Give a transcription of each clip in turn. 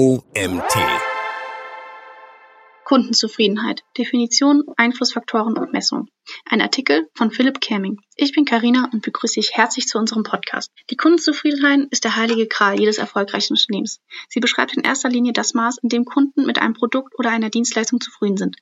OMT. Kundenzufriedenheit. Definition, Einflussfaktoren und Messung. Ein Artikel von Philipp Kerming. Ich bin Karina und begrüße dich herzlich zu unserem Podcast. Die Kundenzufriedenheit ist der heilige Gral jedes erfolgreichen Unternehmens. Sie beschreibt in erster Linie das Maß, in dem Kunden mit einem Produkt oder einer Dienstleistung zufrieden sind.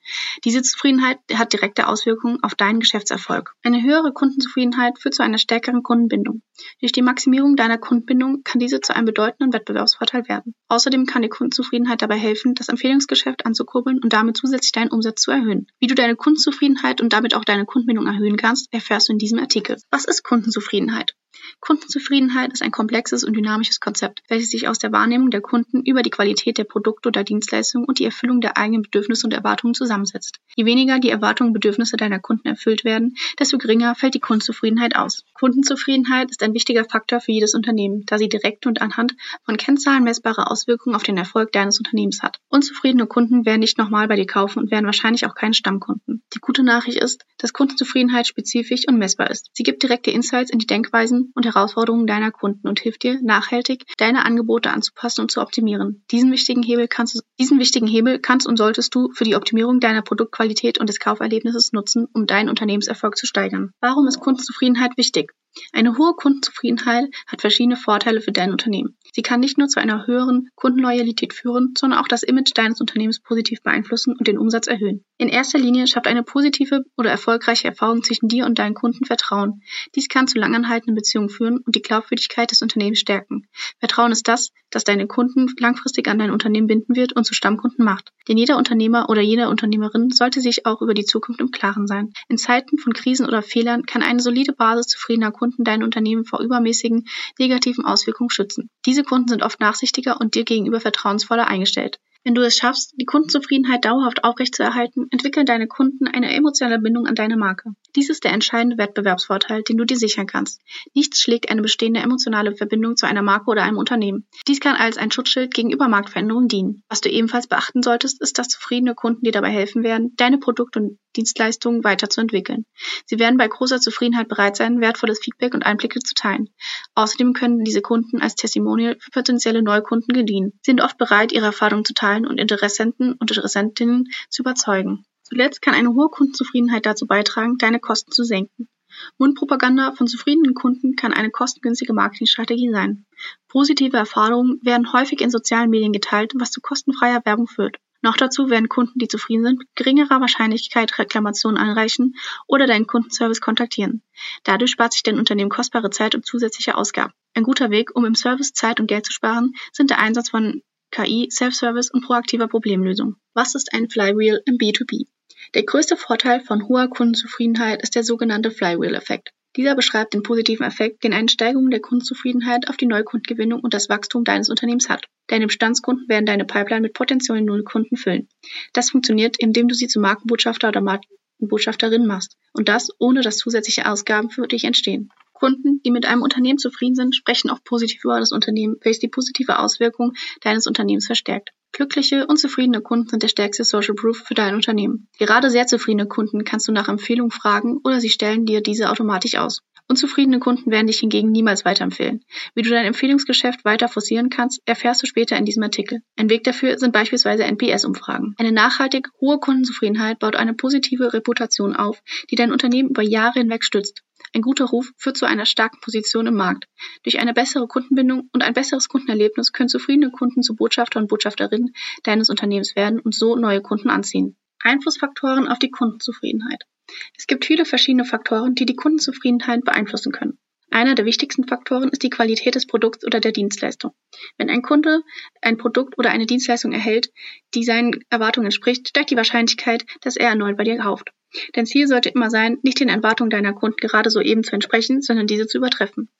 Diese Zufriedenheit hat direkte Auswirkungen auf deinen Geschäftserfolg. Eine höhere Kundenzufriedenheit führt zu einer stärkeren Kundenbindung. Durch die Maximierung deiner Kundenbindung kann diese zu einem bedeutenden Wettbewerbsvorteil werden. Außerdem kann die Kundenzufriedenheit dabei helfen, das Empfehlungsgeschäft anzukurbeln und damit zusätzlich deinen Umsatz zu erhöhen. Wie du deine Kundenzufriedenheit und damit auch deine Kundenbindung erhöhen kannst, erfährst du in diesem Artikel. Was ist Kundenzufriedenheit? Kundenzufriedenheit ist ein komplexes und dynamisches Konzept, welches sich aus der Wahrnehmung der Kunden über die Qualität der Produkte oder Dienstleistungen und die Erfüllung der eigenen Bedürfnisse und Erwartungen zusammensetzt. Je weniger die Erwartungen und Bedürfnisse deiner Kunden erfüllt werden, desto geringer fällt die Kundenzufriedenheit aus. Kundenzufriedenheit ist ein wichtiger Faktor für jedes Unternehmen, da sie direkt und anhand von Kennzahlen messbare Auswirkungen auf den Erfolg deines Unternehmens hat. Unzufriedene Kunden werden nicht nochmal bei dir kaufen und werden wahrscheinlich auch keine Stammkunden. Die gute Nachricht ist, dass Kundenzufriedenheit spezifisch und messbar ist. Sie gibt direkte Insights in die Denkweisen und Herausforderungen deiner Kunden und hilft dir, nachhaltig deine Angebote anzupassen und zu optimieren. Diesen wichtigen Hebel kannst diesen wichtigen Hebel kannst und solltest du für die Optimierung deiner Produktqualität und des Kauferlebnisses nutzen, um deinen Unternehmenserfolg zu steigern. Warum ist Kundenzufriedenheit wichtig? Eine hohe Kundenzufriedenheit hat verschiedene Vorteile für dein Unternehmen. Sie kann nicht nur zu einer höheren Kundenloyalität führen, sondern auch das Image deines Unternehmens positiv beeinflussen und den Umsatz erhöhen. In erster Linie schafft eine positive oder erfolgreiche Erfahrung zwischen dir und deinen Kunden Vertrauen. Dies kann zu langanhaltenden Beziehungen führen und die Glaubwürdigkeit des Unternehmens stärken. Vertrauen ist das, das deine Kunden langfristig an dein Unternehmen binden wird und zu Stammkunden macht. Denn jeder Unternehmer oder jede Unternehmerin sollte sich auch über die Zukunft im Klaren sein. In Zeiten von Krisen oder Fehlern kann eine solide Basis zufriedener Kunden dein Unternehmen vor übermäßigen negativen Auswirkungen schützen. Diese Kunden sind oft nachsichtiger und dir gegenüber vertrauensvoller eingestellt. Wenn du es schaffst, die Kundenzufriedenheit dauerhaft aufrechtzuerhalten, entwickeln deine Kunden eine emotionale Bindung an deine Marke. Dies ist der entscheidende Wettbewerbsvorteil, den du dir sichern kannst. Nichts schlägt eine bestehende emotionale Verbindung zu einer Marke oder einem Unternehmen. Dies kann als ein Schutzschild gegenüber Marktveränderungen dienen. Was du ebenfalls beachten solltest, ist, dass zufriedene Kunden dir dabei helfen werden, deine Produkte und Dienstleistungen weiterzuentwickeln. Sie werden bei großer Zufriedenheit bereit sein, wertvolles Feedback und Einblicke zu teilen. Außerdem können diese Kunden als Testimonial für potenzielle Neukunden gedienen. Sie sind oft bereit, ihre Erfahrungen zu teilen und Interessenten und Interessentinnen zu überzeugen. Zuletzt kann eine hohe Kundenzufriedenheit dazu beitragen, deine Kosten zu senken. Mundpropaganda von zufriedenen Kunden kann eine kostengünstige Marketingstrategie sein. Positive Erfahrungen werden häufig in sozialen Medien geteilt, was zu kostenfreier Werbung führt. Noch dazu werden Kunden, die zufrieden sind, mit geringerer Wahrscheinlichkeit Reklamationen einreichen oder deinen Kundenservice kontaktieren. Dadurch spart sich dein Unternehmen kostbare Zeit und zusätzliche Ausgaben. Ein guter Weg, um im Service Zeit und Geld zu sparen, sind der Einsatz von KI, Self-Service und proaktiver Problemlösung. Was ist ein Flywheel im B2B? Der größte Vorteil von hoher Kundenzufriedenheit ist der sogenannte Flywheel-Effekt. Dieser beschreibt den positiven Effekt, den eine Steigerung der Kundenzufriedenheit auf die Neukundengewinnung und das Wachstum deines Unternehmens hat. Deine Bestandskunden werden deine Pipeline mit potenziellen Nullkunden füllen. Das funktioniert, indem du sie zu Markenbotschafter oder Markenbotschafterin machst. Und das, ohne dass zusätzliche Ausgaben für dich entstehen. Kunden, die mit einem Unternehmen zufrieden sind, sprechen auch positiv über das Unternehmen, welches die positive Auswirkung deines Unternehmens verstärkt. Glückliche und zufriedene Kunden sind der stärkste Social Proof für dein Unternehmen. Gerade sehr zufriedene Kunden kannst du nach Empfehlung fragen oder sie stellen dir diese automatisch aus. Unzufriedene Kunden werden dich hingegen niemals weiterempfehlen. Wie du dein Empfehlungsgeschäft weiter forcieren kannst, erfährst du später in diesem Artikel. Ein Weg dafür sind beispielsweise NPS-Umfragen. Eine nachhaltig hohe Kundenzufriedenheit baut eine positive Reputation auf, die dein Unternehmen über Jahre hinweg stützt. Ein guter Ruf führt zu einer starken Position im Markt. Durch eine bessere Kundenbindung und ein besseres Kundenerlebnis können zufriedene Kunden zu Botschafter und Botschafterinnen deines Unternehmens werden und so neue Kunden anziehen. Einflussfaktoren auf die Kundenzufriedenheit. Es gibt viele verschiedene Faktoren, die die Kundenzufriedenheit beeinflussen können. Einer der wichtigsten Faktoren ist die Qualität des Produkts oder der Dienstleistung. Wenn ein Kunde ein Produkt oder eine Dienstleistung erhält, die seinen Erwartungen entspricht, steigt die Wahrscheinlichkeit, dass er erneut bei dir kauft. Dein Ziel sollte immer sein, nicht den Erwartungen deiner Kunden gerade soeben zu entsprechen, sondern diese zu übertreffen.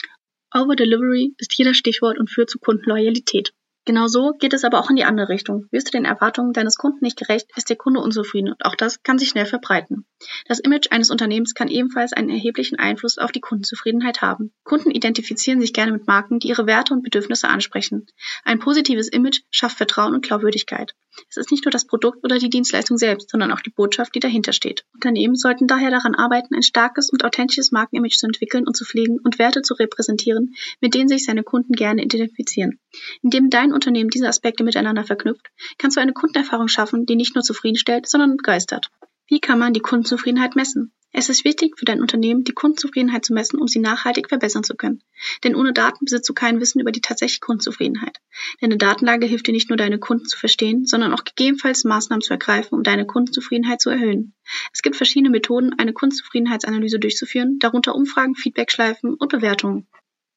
Over-Delivery ist hier das Stichwort und führt zu Kundenloyalität. Genauso geht es aber auch in die andere Richtung. Wirst du den Erwartungen deines Kunden nicht gerecht, ist der Kunde unzufrieden und auch das kann sich schnell verbreiten. Das Image eines Unternehmens kann ebenfalls einen erheblichen Einfluss auf die Kundenzufriedenheit haben. Kunden identifizieren sich gerne mit Marken, die ihre Werte und Bedürfnisse ansprechen. Ein positives Image schafft Vertrauen und Glaubwürdigkeit. Es ist nicht nur das Produkt oder die Dienstleistung selbst, sondern auch die Botschaft, die dahinter steht. Unternehmen sollten daher daran arbeiten, ein starkes und authentisches Markenimage zu entwickeln und zu pflegen und Werte zu repräsentieren, mit denen sich seine Kunden gerne identifizieren. Indem dein Unternehmen diese Aspekte miteinander verknüpft, kannst du eine Kundenerfahrung schaffen, die nicht nur zufriedenstellt, sondern begeistert. Wie kann man die Kundenzufriedenheit messen? Es ist wichtig für dein Unternehmen, die Kundenzufriedenheit zu messen, um sie nachhaltig verbessern zu können. Denn ohne Daten besitzt du kein Wissen über die tatsächliche Kundenzufriedenheit. Deine Datenlage hilft dir nicht nur, deine Kunden zu verstehen, sondern auch gegebenenfalls Maßnahmen zu ergreifen, um deine Kundenzufriedenheit zu erhöhen. Es gibt verschiedene Methoden, eine Kundenzufriedenheitsanalyse durchzuführen, darunter Umfragen, Feedbackschleifen und Bewertungen.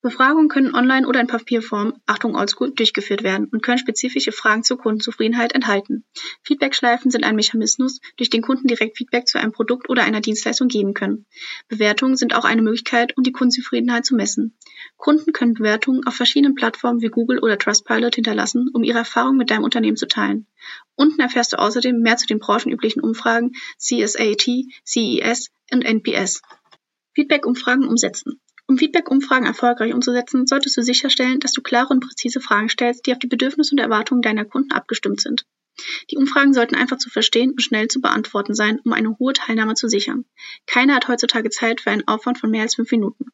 Befragungen können online oder in Papierform (Achtung Oldschool) durchgeführt werden und können spezifische Fragen zur Kundenzufriedenheit enthalten. Feedbackschleifen sind ein Mechanismus, durch den Kunden direkt Feedback zu einem Produkt oder einer Dienstleistung geben können. Bewertungen sind auch eine Möglichkeit, um die Kundenzufriedenheit zu messen. Kunden können Bewertungen auf verschiedenen Plattformen wie Google oder Trustpilot hinterlassen, um ihre Erfahrungen mit deinem Unternehmen zu teilen. Unten erfährst du außerdem mehr zu den branchenüblichen Umfragen CSAT, CES und NPS. Feedback-Umfragen umsetzen um Feedback-Umfragen erfolgreich umzusetzen, solltest du sicherstellen, dass du klare und präzise Fragen stellst, die auf die Bedürfnisse und Erwartungen deiner Kunden abgestimmt sind. Die Umfragen sollten einfach zu verstehen und schnell zu beantworten sein, um eine hohe Teilnahme zu sichern. Keiner hat heutzutage Zeit für einen Aufwand von mehr als fünf Minuten.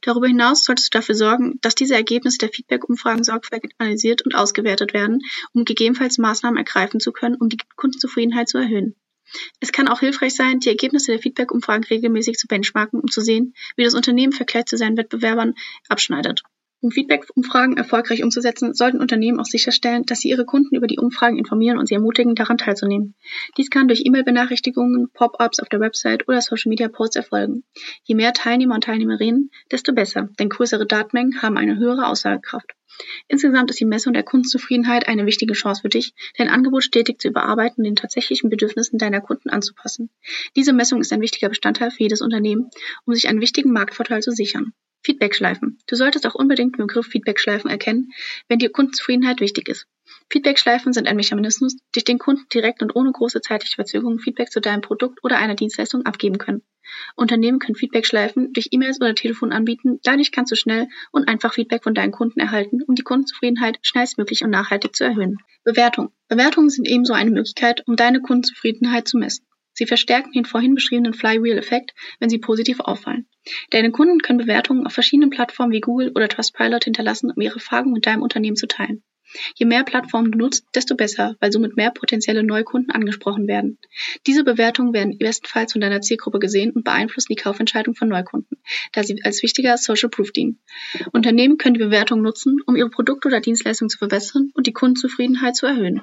Darüber hinaus solltest du dafür sorgen, dass diese Ergebnisse der Feedback-Umfragen sorgfältig analysiert und ausgewertet werden, um gegebenenfalls Maßnahmen ergreifen zu können, um die Kundenzufriedenheit zu erhöhen. Es kann auch hilfreich sein, die Ergebnisse der Feedback-Umfragen regelmäßig zu benchmarken, um zu sehen, wie das Unternehmen im Vergleich zu seinen Wettbewerbern abschneidet. Um Feedback-Umfragen erfolgreich umzusetzen, sollten Unternehmen auch sicherstellen, dass sie ihre Kunden über die Umfragen informieren und sie ermutigen, daran teilzunehmen. Dies kann durch E-Mail-Benachrichtigungen, Pop-ups auf der Website oder Social-Media-Posts erfolgen. Je mehr Teilnehmer und Teilnehmerinnen, desto besser, denn größere Datenmengen haben eine höhere Aussagekraft. Insgesamt ist die Messung der Kundenzufriedenheit eine wichtige Chance für dich, dein Angebot stetig zu überarbeiten und den tatsächlichen Bedürfnissen deiner Kunden anzupassen. Diese Messung ist ein wichtiger Bestandteil für jedes Unternehmen, um sich einen wichtigen Marktvorteil zu sichern. Feedbackschleifen. Du solltest auch unbedingt den Begriff Feedbackschleifen erkennen, wenn dir Kundenzufriedenheit wichtig ist. Feedbackschleifen sind ein Mechanismus, durch den Kunden direkt und ohne große zeitliche Verzögerung Feedback zu deinem Produkt oder einer Dienstleistung abgeben können. Unternehmen können Feedbackschleifen durch E-Mails oder Telefon anbieten, dadurch kannst du schnell und einfach Feedback von deinen Kunden erhalten, um die Kundenzufriedenheit schnellstmöglich und nachhaltig zu erhöhen. Bewertung. Bewertungen sind ebenso eine Möglichkeit, um deine Kundenzufriedenheit zu messen. Sie verstärken den vorhin beschriebenen Flywheel-Effekt, wenn sie positiv auffallen. Deine Kunden können Bewertungen auf verschiedenen Plattformen wie Google oder Trustpilot hinterlassen, um ihre Fragen mit deinem Unternehmen zu teilen. Je mehr Plattformen du nutzt, desto besser, weil somit mehr potenzielle Neukunden angesprochen werden. Diese Bewertungen werden bestenfalls von deiner Zielgruppe gesehen und beeinflussen die Kaufentscheidung von Neukunden, da sie als wichtiger Social Proof dienen. Unternehmen können die Bewertungen nutzen, um ihre Produkte oder Dienstleistungen zu verbessern und die Kundenzufriedenheit zu erhöhen.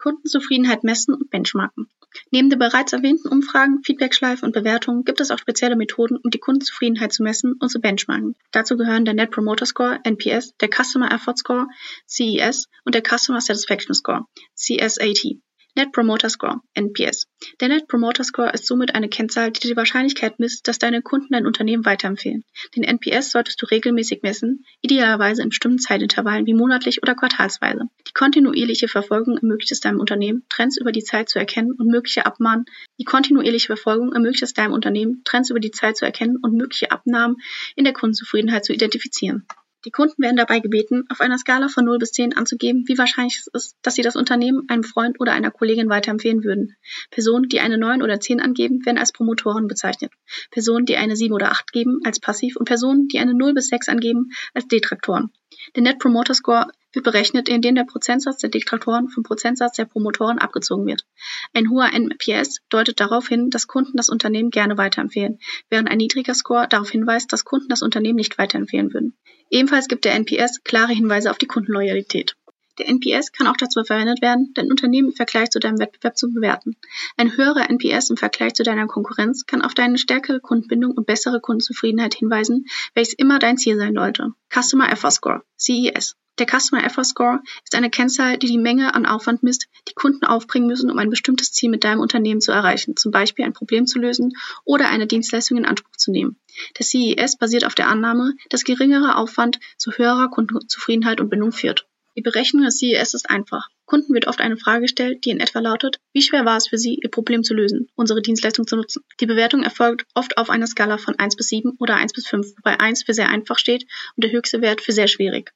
Kundenzufriedenheit messen und benchmarken. Neben den bereits erwähnten Umfragen, Feedbackschleife und Bewertungen gibt es auch spezielle Methoden, um die Kundenzufriedenheit zu messen und zu benchmarken. Dazu gehören der Net Promoter Score, NPS, der Customer Effort Score, CES und der Customer Satisfaction Score, CSAT. Net Promoter Score (NPS). Der Net Promoter Score ist somit eine Kennzahl, die die Wahrscheinlichkeit misst, dass deine Kunden dein Unternehmen weiterempfehlen. Den NPS solltest du regelmäßig messen, idealerweise in bestimmten Zeitintervallen wie monatlich oder quartalsweise. Die kontinuierliche Verfolgung ermöglicht es deinem Unternehmen, Trends über die Zeit zu erkennen und mögliche Abmahnen. Die kontinuierliche Verfolgung ermöglicht es deinem Unternehmen, Trends über die Zeit zu erkennen und mögliche Abnahmen in der Kundenzufriedenheit zu identifizieren. Die Kunden werden dabei gebeten, auf einer Skala von 0 bis 10 anzugeben, wie wahrscheinlich es ist, dass sie das Unternehmen einem Freund oder einer Kollegin weiterempfehlen würden. Personen, die eine 9 oder 10 angeben, werden als Promotoren bezeichnet. Personen, die eine 7 oder 8 geben, als passiv und Personen, die eine 0 bis 6 angeben, als Detraktoren. Der Net Promoter Score wird berechnet, indem der Prozentsatz der Detektoren vom Prozentsatz der Promotoren abgezogen wird. Ein hoher NPS deutet darauf hin, dass Kunden das Unternehmen gerne weiterempfehlen, während ein niedriger Score darauf hinweist, dass Kunden das Unternehmen nicht weiterempfehlen würden. Ebenfalls gibt der NPS klare Hinweise auf die Kundenloyalität. Der NPS kann auch dazu verwendet werden, dein Unternehmen im Vergleich zu deinem Wettbewerb zu bewerten. Ein höherer NPS im Vergleich zu deiner Konkurrenz kann auf deine stärkere Kundenbindung und bessere Kundenzufriedenheit hinweisen, welches immer dein Ziel sein sollte. Customer Effort Score, CES. Der Customer Effort Score ist eine Kennzahl, die die Menge an Aufwand misst, die Kunden aufbringen müssen, um ein bestimmtes Ziel mit deinem Unternehmen zu erreichen, zum Beispiel ein Problem zu lösen oder eine Dienstleistung in Anspruch zu nehmen. Der CES basiert auf der Annahme, dass geringerer Aufwand zu höherer Kundenzufriedenheit und Bindung führt. Die Berechnung des CES ist einfach. Kunden wird oft eine Frage gestellt, die in etwa lautet, wie schwer war es für Sie, Ihr Problem zu lösen, unsere Dienstleistung zu nutzen? Die Bewertung erfolgt oft auf einer Skala von 1 bis 7 oder 1 bis 5, wobei 1 für sehr einfach steht und der höchste Wert für sehr schwierig.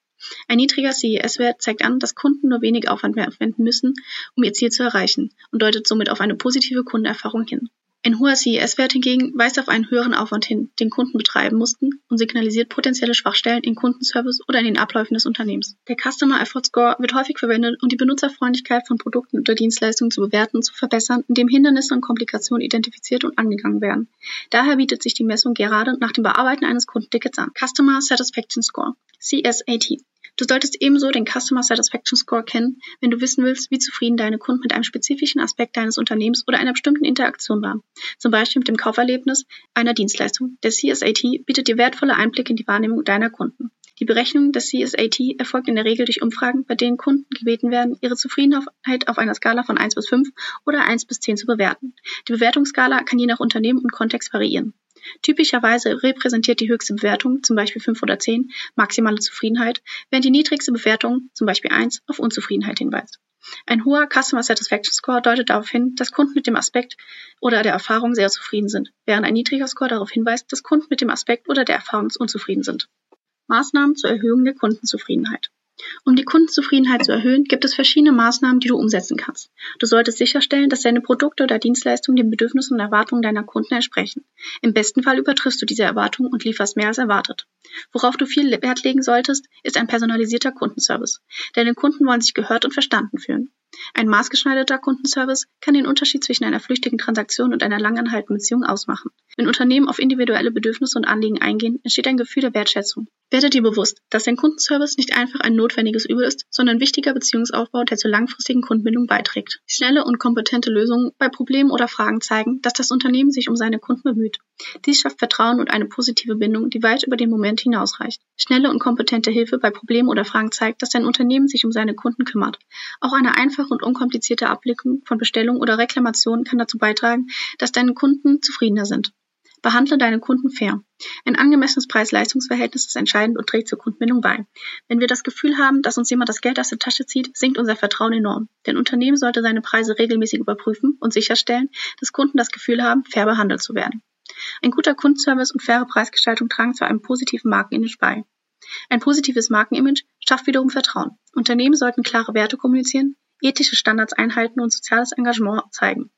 Ein niedriger CES-Wert zeigt an, dass Kunden nur wenig Aufwand mehr aufwenden müssen, um ihr Ziel zu erreichen und deutet somit auf eine positive Kundenerfahrung hin. Ein hoher CES-Wert hingegen weist auf einen höheren Aufwand hin, den Kunden betreiben mussten und signalisiert potenzielle Schwachstellen in Kundenservice oder in den Abläufen des Unternehmens. Der Customer Effort Score wird häufig verwendet, um die Benutzerfreundlichkeit von Produkten oder Dienstleistungen zu bewerten und zu verbessern, indem Hindernisse und Komplikationen identifiziert und angegangen werden. Daher bietet sich die Messung gerade nach dem Bearbeiten eines Kundentickets an. Customer Satisfaction Score, CSAT. Du solltest ebenso den Customer Satisfaction Score kennen, wenn du wissen willst, wie zufrieden deine Kunden mit einem spezifischen Aspekt deines Unternehmens oder einer bestimmten Interaktion waren. Zum Beispiel mit dem Kauferlebnis einer Dienstleistung. Der CSAT bietet dir wertvolle Einblicke in die Wahrnehmung deiner Kunden. Die Berechnung des CSAT erfolgt in der Regel durch Umfragen, bei denen Kunden gebeten werden, ihre Zufriedenheit auf einer Skala von 1 bis 5 oder 1 bis 10 zu bewerten. Die Bewertungsskala kann je nach Unternehmen und Kontext variieren. Typischerweise repräsentiert die höchste Bewertung, zum Beispiel 5 oder 10, maximale Zufriedenheit, während die niedrigste Bewertung, zum Beispiel 1, auf Unzufriedenheit hinweist. Ein hoher Customer Satisfaction Score deutet darauf hin, dass Kunden mit dem Aspekt oder der Erfahrung sehr zufrieden sind, während ein niedriger Score darauf hinweist, dass Kunden mit dem Aspekt oder der Erfahrung unzufrieden sind. Maßnahmen zur Erhöhung der Kundenzufriedenheit. Um die Kundenzufriedenheit zu erhöhen, gibt es verschiedene Maßnahmen, die du umsetzen kannst. Du solltest sicherstellen, dass deine Produkte oder Dienstleistungen den Bedürfnissen und Erwartungen deiner Kunden entsprechen. Im besten Fall übertriffst du diese Erwartungen und lieferst mehr als erwartet. Worauf du viel Wert legen solltest, ist ein personalisierter Kundenservice. Deine Kunden wollen sich gehört und verstanden fühlen. Ein maßgeschneiderter Kundenservice kann den Unterschied zwischen einer flüchtigen Transaktion und einer langanhaltenden Beziehung ausmachen. Wenn Unternehmen auf individuelle Bedürfnisse und Anliegen eingehen, entsteht ein Gefühl der Wertschätzung. Werde dir bewusst, dass dein Kundenservice nicht einfach ein notwendiges Übel ist, sondern ein wichtiger Beziehungsaufbau, der zur langfristigen Kundenbindung beiträgt. Schnelle und kompetente Lösungen bei Problemen oder Fragen zeigen, dass das Unternehmen sich um seine Kunden bemüht. Dies schafft Vertrauen und eine positive Bindung, die weit über den Moment hinausreicht. Schnelle und kompetente Hilfe bei Problemen oder Fragen zeigt, dass dein Unternehmen sich um seine Kunden kümmert. Auch eine einfache und unkomplizierte Abwicklung von Bestellungen oder Reklamationen kann dazu beitragen, dass deine Kunden zufriedener sind. Behandle deine Kunden fair. Ein angemessenes Preis-Leistungs-Verhältnis ist entscheidend und trägt zur Kundenbindung bei. Wenn wir das Gefühl haben, dass uns jemand das Geld aus der Tasche zieht, sinkt unser Vertrauen enorm. Denn Unternehmen sollte seine Preise regelmäßig überprüfen und sicherstellen, dass Kunden das Gefühl haben, fair behandelt zu werden. Ein guter Kundenservice und faire Preisgestaltung tragen zu einem positiven Markenimage bei. Ein positives Markenimage schafft wiederum Vertrauen. Unternehmen sollten klare Werte kommunizieren, ethische Standards einhalten und soziales Engagement zeigen.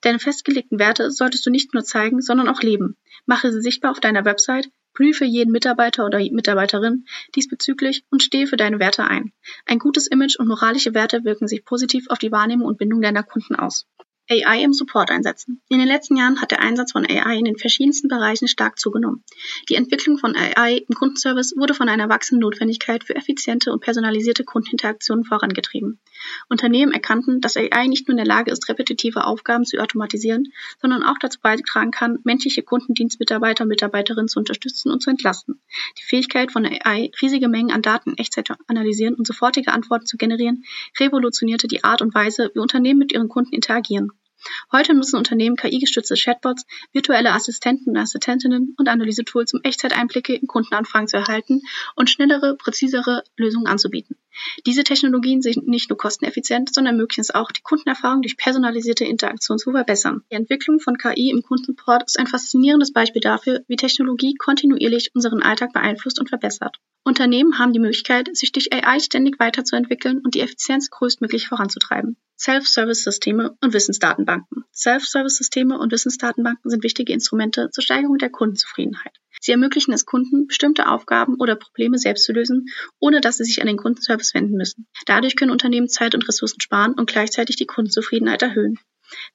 Deine festgelegten Werte solltest du nicht nur zeigen, sondern auch leben. Mache sie sichtbar auf deiner Website, prüfe jeden Mitarbeiter oder Mitarbeiterin diesbezüglich und stehe für deine Werte ein. Ein gutes Image und moralische Werte wirken sich positiv auf die Wahrnehmung und Bindung deiner Kunden aus. AI im Support einsetzen. In den letzten Jahren hat der Einsatz von AI in den verschiedensten Bereichen stark zugenommen. Die Entwicklung von AI im Kundenservice wurde von einer wachsenden Notwendigkeit für effiziente und personalisierte Kundeninteraktionen vorangetrieben. Unternehmen erkannten, dass AI nicht nur in der Lage ist, repetitive Aufgaben zu automatisieren, sondern auch dazu beitragen kann, menschliche Kundendienstmitarbeiter und Mitarbeiterinnen zu unterstützen und zu entlasten. Die Fähigkeit von AI, riesige Mengen an Daten in Echtzeit zu analysieren und sofortige Antworten zu generieren, revolutionierte die Art und Weise, wie Unternehmen mit ihren Kunden interagieren. Heute nutzen Unternehmen KI-gestützte Chatbots, virtuelle Assistenten und Assistentinnen und Analysetools, um Echtzeiteinblicke in Kundenanfragen zu erhalten und schnellere, präzisere Lösungen anzubieten. Diese Technologien sind nicht nur kosteneffizient, sondern ermöglichen es auch, die Kundenerfahrung durch personalisierte Interaktion zu verbessern. Die Entwicklung von KI im Kundensupport ist ein faszinierendes Beispiel dafür, wie Technologie kontinuierlich unseren Alltag beeinflusst und verbessert. Unternehmen haben die Möglichkeit, sich durch AI ständig weiterzuentwickeln und die Effizienz größtmöglich voranzutreiben. Self-Service-Systeme und Wissensdatenbanken. Self-Service-Systeme und Wissensdatenbanken sind wichtige Instrumente zur Steigerung der Kundenzufriedenheit. Sie ermöglichen es Kunden, bestimmte Aufgaben oder Probleme selbst zu lösen, ohne dass sie sich an den Kundenservice wenden müssen. Dadurch können Unternehmen Zeit und Ressourcen sparen und gleichzeitig die Kundenzufriedenheit erhöhen.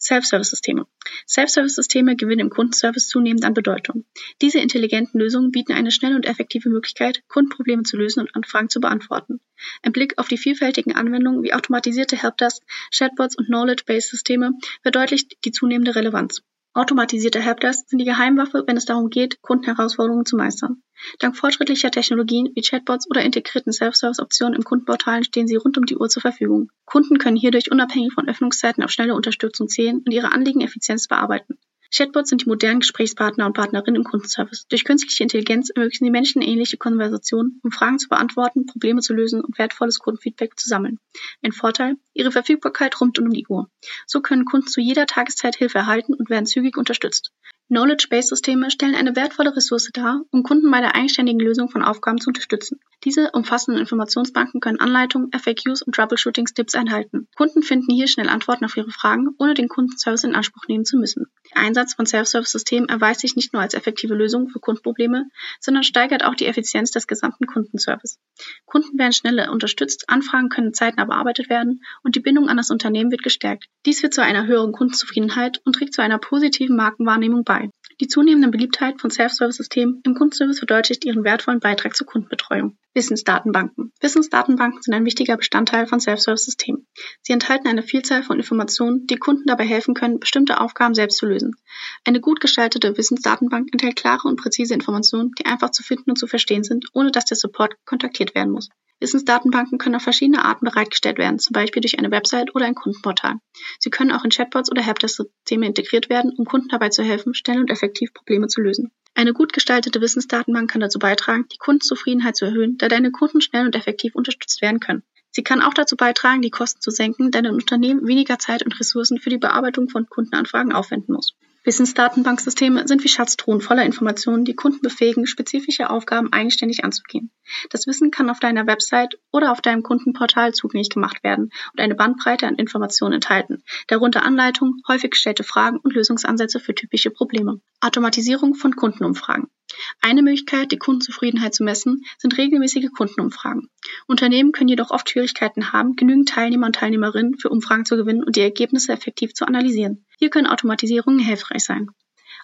Self-Service-Systeme. Self-Service-Systeme gewinnen im Kundenservice zunehmend an Bedeutung. Diese intelligenten Lösungen bieten eine schnelle und effektive Möglichkeit, Kundenprobleme zu lösen und Anfragen zu beantworten. Ein Blick auf die vielfältigen Anwendungen wie automatisierte Helpdesk, Chatbots und Knowledge-Based-Systeme verdeutlicht die zunehmende Relevanz. Automatisierte Helpdesk sind die Geheimwaffe, wenn es darum geht, Kundenherausforderungen zu meistern. Dank fortschrittlicher Technologien wie Chatbots oder integrierten Self-Service-Optionen im Kundenportalen stehen sie rund um die Uhr zur Verfügung. Kunden können hierdurch unabhängig von Öffnungszeiten auf schnelle Unterstützung zählen und ihre Anliegen effizient bearbeiten. Chatbots sind die modernen Gesprächspartner und Partnerinnen im Kundenservice. Durch künstliche Intelligenz ermöglichen sie menschenähnliche Konversationen, um Fragen zu beantworten, Probleme zu lösen und wertvolles Kundenfeedback zu sammeln. Ein Vorteil? Ihre Verfügbarkeit rund um die Uhr. So können Kunden zu jeder Tageszeit Hilfe erhalten und werden zügig unterstützt. Knowledge-Base-Systeme stellen eine wertvolle Ressource dar, um Kunden bei der eigenständigen Lösung von Aufgaben zu unterstützen. Diese umfassenden Informationsbanken können Anleitungen, FAQs und Troubleshooting-Tipps enthalten. Kunden finden hier schnell Antworten auf ihre Fragen, ohne den Kundenservice in Anspruch nehmen zu müssen. Der Einsatz von Self-Service-Systemen erweist sich nicht nur als effektive Lösung für Kundenprobleme, sondern steigert auch die Effizienz des gesamten Kundenservice. Kunden werden schneller unterstützt, Anfragen können zeitnah bearbeitet werden und die Bindung an das Unternehmen wird gestärkt. Dies führt zu einer höheren Kundenzufriedenheit und trägt zu einer positiven Markenwahrnehmung bei. Die zunehmende Beliebtheit von Self-Service-Systemen im Kundenservice verdeutlicht ihren wertvollen Beitrag zur Kundenbetreuung. Wissensdatenbanken. Wissensdatenbanken sind ein wichtiger Bestandteil von Self-Service-Systemen. Sie enthalten eine Vielzahl von Informationen, die Kunden dabei helfen können, bestimmte Aufgaben selbst zu lösen. Eine gut gestaltete Wissensdatenbank enthält klare und präzise Informationen, die einfach zu finden und zu verstehen sind, ohne dass der Support kontaktiert werden muss. Wissensdatenbanken können auf verschiedene Arten bereitgestellt werden, zum Beispiel durch eine Website oder ein Kundenportal. Sie können auch in Chatbots oder Helpdesk-Systeme integriert werden, um Kunden dabei zu helfen, schnell und effektiv Probleme zu lösen. Eine gut gestaltete Wissensdatenbank kann dazu beitragen, die Kundenzufriedenheit zu erhöhen, da deine Kunden schnell und effektiv unterstützt werden können. Sie kann auch dazu beitragen, die Kosten zu senken, da dein Unternehmen weniger Zeit und Ressourcen für die Bearbeitung von Kundenanfragen aufwenden muss. Wissensdatenbanksysteme sind wie Schatztruhen voller Informationen, die Kunden befähigen, spezifische Aufgaben eigenständig anzugehen. Das Wissen kann auf deiner Website oder auf deinem Kundenportal zugänglich gemacht werden und eine Bandbreite an Informationen enthalten, darunter Anleitungen, häufig gestellte Fragen und Lösungsansätze für typische Probleme. Automatisierung von Kundenumfragen. Eine Möglichkeit, die Kundenzufriedenheit zu messen, sind regelmäßige Kundenumfragen. Unternehmen können jedoch oft Schwierigkeiten haben, genügend Teilnehmer und Teilnehmerinnen für Umfragen zu gewinnen und die Ergebnisse effektiv zu analysieren. Hier können Automatisierungen hilfreich sein.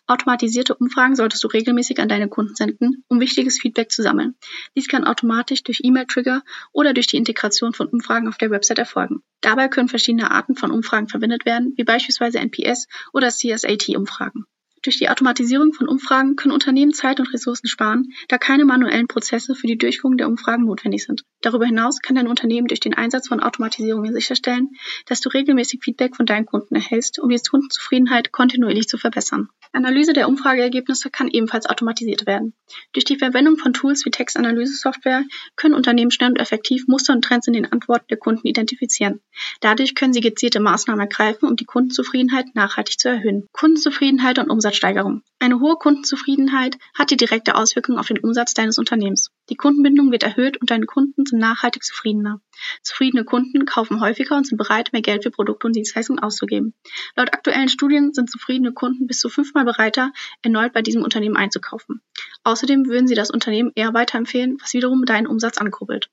Automatisierte Umfragen solltest du regelmäßig an deine Kunden senden, um wichtiges Feedback zu sammeln. Dies kann automatisch durch E-Mail-Trigger oder durch die Integration von Umfragen auf der Website erfolgen. Dabei können verschiedene Arten von Umfragen verwendet werden, wie beispielsweise NPS oder CSAT-Umfragen. Durch die Automatisierung von Umfragen können Unternehmen Zeit und Ressourcen sparen, da keine manuellen Prozesse für die Durchführung der Umfragen notwendig sind. Darüber hinaus kann dein Unternehmen durch den Einsatz von Automatisierungen sicherstellen, dass du regelmäßig Feedback von deinen Kunden erhältst, um die Kundenzufriedenheit kontinuierlich zu verbessern. Analyse der Umfrageergebnisse kann ebenfalls automatisiert werden. Durch die Verwendung von Tools wie Textanalyse-Software können Unternehmen schnell und effektiv Muster und Trends in den Antworten der Kunden identifizieren. Dadurch können sie gezielte Maßnahmen ergreifen, um die Kundenzufriedenheit nachhaltig zu erhöhen. Kundenzufriedenheit und Umsatz Umsatzsteigerung. Eine hohe Kundenzufriedenheit hat die direkte Auswirkung auf den Umsatz deines Unternehmens. Die Kundenbindung wird erhöht und deine Kunden sind nachhaltig zufriedener. Zufriedene Kunden kaufen häufiger und sind bereit, mehr Geld für Produkte und Dienstleistungen auszugeben. Laut aktuellen Studien sind zufriedene Kunden bis zu fünfmal bereiter, erneut bei diesem Unternehmen einzukaufen. Außerdem würden sie das Unternehmen eher weiterempfehlen, was wiederum deinen Umsatz ankurbelt.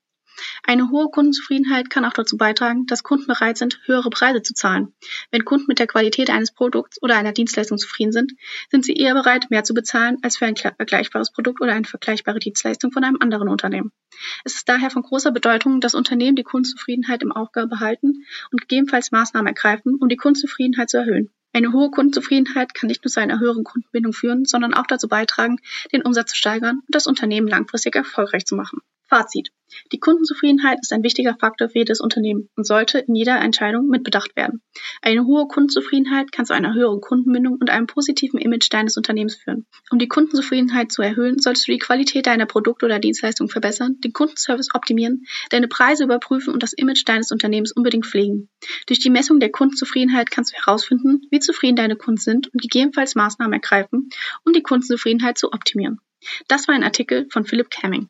Eine hohe Kundenzufriedenheit kann auch dazu beitragen, dass Kunden bereit sind, höhere Preise zu zahlen. Wenn Kunden mit der Qualität eines Produkts oder einer Dienstleistung zufrieden sind, sind sie eher bereit, mehr zu bezahlen als für ein vergleichbares Produkt oder eine vergleichbare Dienstleistung von einem anderen Unternehmen. Es ist daher von großer Bedeutung, dass Unternehmen die Kundenzufriedenheit im Auge behalten und gegebenenfalls Maßnahmen ergreifen, um die Kundenzufriedenheit zu erhöhen. Eine hohe Kundenzufriedenheit kann nicht nur zu einer höheren Kundenbindung führen, sondern auch dazu beitragen, den Umsatz zu steigern und das Unternehmen langfristig erfolgreich zu machen. Fazit. Die Kundenzufriedenheit ist ein wichtiger Faktor für jedes Unternehmen und sollte in jeder Entscheidung mitbedacht werden. Eine hohe Kundenzufriedenheit kann zu einer höheren Kundenbindung und einem positiven Image deines Unternehmens führen. Um die Kundenzufriedenheit zu erhöhen, solltest du die Qualität deiner Produkte oder Dienstleistungen verbessern, den Kundenservice optimieren, deine Preise überprüfen und das Image deines Unternehmens unbedingt pflegen. Durch die Messung der Kundenzufriedenheit kannst du herausfinden, wie zufrieden deine Kunden sind und gegebenenfalls Maßnahmen ergreifen, um die Kundenzufriedenheit zu optimieren. Das war ein Artikel von Philipp Camming.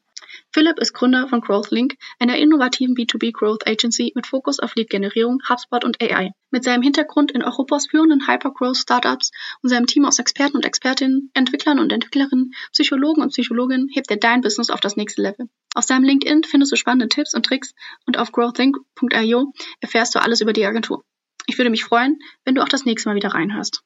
Philipp ist Gründer von GrowthLink, einer innovativen B2B Growth Agency mit Fokus auf Lead-Generierung, HubSpot und AI. Mit seinem Hintergrund in Europas führenden Hypergrowth-Startups und seinem Team aus Experten und Expertinnen, Entwicklern und Entwicklerinnen, Psychologen und Psychologinnen hebt er dein Business auf das nächste Level. Auf seinem LinkedIn findest du spannende Tipps und Tricks und auf growthlink.io erfährst du alles über die Agentur. Ich würde mich freuen, wenn du auch das nächste Mal wieder reinhörst.